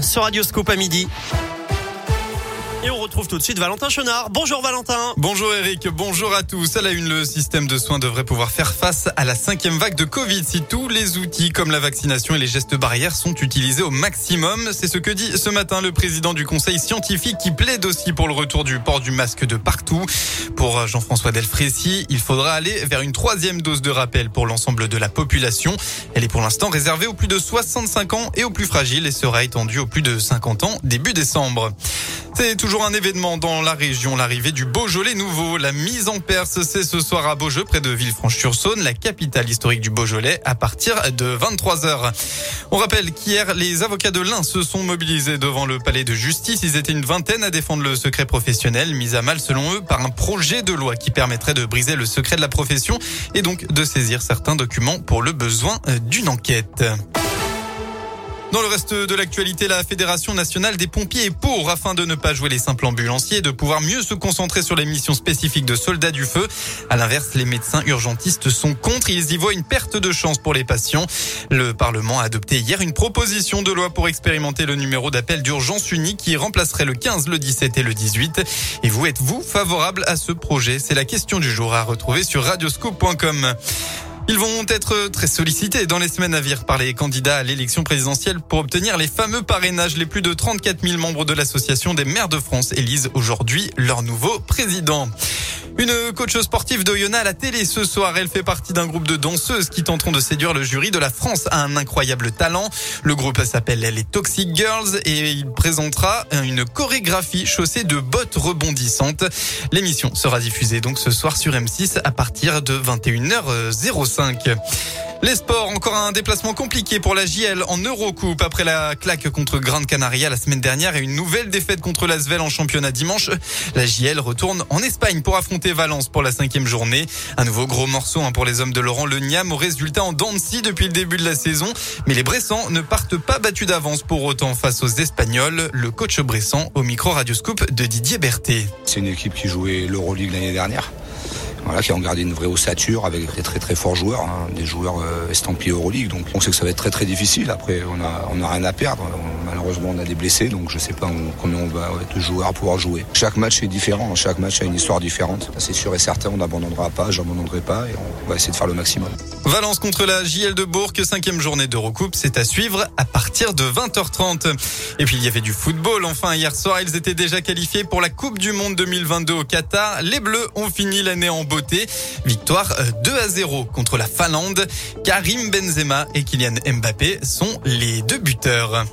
Sur Radioscope à midi. Et on retrouve tout de suite Valentin Chenard. Bonjour Valentin. Bonjour Eric, bonjour à tous. À la une, le système de soins devrait pouvoir faire face à la cinquième vague de Covid si tous les outils comme la vaccination et les gestes barrières sont utilisés au maximum. C'est ce que dit ce matin le président du conseil scientifique qui plaide aussi pour le retour du port du masque de partout. Pour Jean-François Delfrécy, il faudra aller vers une troisième dose de rappel pour l'ensemble de la population. Elle est pour l'instant réservée aux plus de 65 ans et aux plus fragiles et sera étendue aux plus de 50 ans début décembre. C'est toujours un événement dans la région, l'arrivée du Beaujolais nouveau. La mise en Perse, c'est ce soir à Beaujeu, près de Villefranche-sur-Saône, la capitale historique du Beaujolais, à partir de 23h. On rappelle qu'hier, les avocats de l'Ain se sont mobilisés devant le palais de justice. Ils étaient une vingtaine à défendre le secret professionnel, mis à mal selon eux par un projet de loi qui permettrait de briser le secret de la profession et donc de saisir certains documents pour le besoin d'une enquête. Dans le reste de l'actualité, la Fédération nationale des pompiers est pour afin de ne pas jouer les simples ambulanciers de pouvoir mieux se concentrer sur les missions spécifiques de soldats du feu. À l'inverse, les médecins urgentistes sont contre. Ils y voient une perte de chance pour les patients. Le Parlement a adopté hier une proposition de loi pour expérimenter le numéro d'appel d'urgence unique qui remplacerait le 15, le 17 et le 18. Et vous, êtes-vous favorable à ce projet? C'est la question du jour à retrouver sur radioscope.com. Ils vont être très sollicités dans les semaines à venir par les candidats à l'élection présidentielle pour obtenir les fameux parrainages. Les plus de 34 000 membres de l'association des maires de France élisent aujourd'hui leur nouveau président. Une coach sportive d'Oyonnax à la télé ce soir. Elle fait partie d'un groupe de danseuses qui tenteront de séduire le jury de la France à un incroyable talent. Le groupe s'appelle les Toxic Girls et il présentera une chorégraphie chaussée de bottes rebondissantes. L'émission sera diffusée donc ce soir sur M6 à partir de 21h05. Les sports, encore un déplacement compliqué pour la JL en Eurocoupe après la claque contre Grande Canaria la semaine dernière et une nouvelle défaite contre l'Asvel en championnat dimanche. La JL retourne en Espagne pour affronter Valence pour la cinquième journée. Un nouveau gros morceau hein, pour les hommes de Laurent Le Niam au résultat en Dancy depuis le début de la saison. Mais les Bressans ne partent pas battus d'avance pour autant face aux Espagnols. Le coach Bressan au micro radioscope de Didier Berthet. C'est une équipe qui jouait l'Euroleague l'année dernière voilà, qui ont gardé une vraie ossature avec des très très forts joueurs, hein, des joueurs euh, estampillés Euroleague. Donc on sait que ça va être très très difficile. Après, on a, on rien à perdre. Malheureusement, on a des blessés, donc je sais pas combien on va être à pouvoir jouer. Chaque match est différent, chaque match a une histoire différente. C'est sûr et certain, on n'abandonnera pas, j'abandonnerai pas et on va essayer de faire le maximum. Valence contre la JL de Bourg, cinquième journée d'Eurocoupe, c'est à suivre à partir de 20h30. Et puis il y avait du football. Enfin, hier soir, ils étaient déjà qualifiés pour la Coupe du Monde 2022 au Qatar. Les Bleus ont fini l'année en beauté. Victoire 2 euh, à 0 contre la Finlande. Karim Benzema et Kylian Mbappé sont les deux buteurs.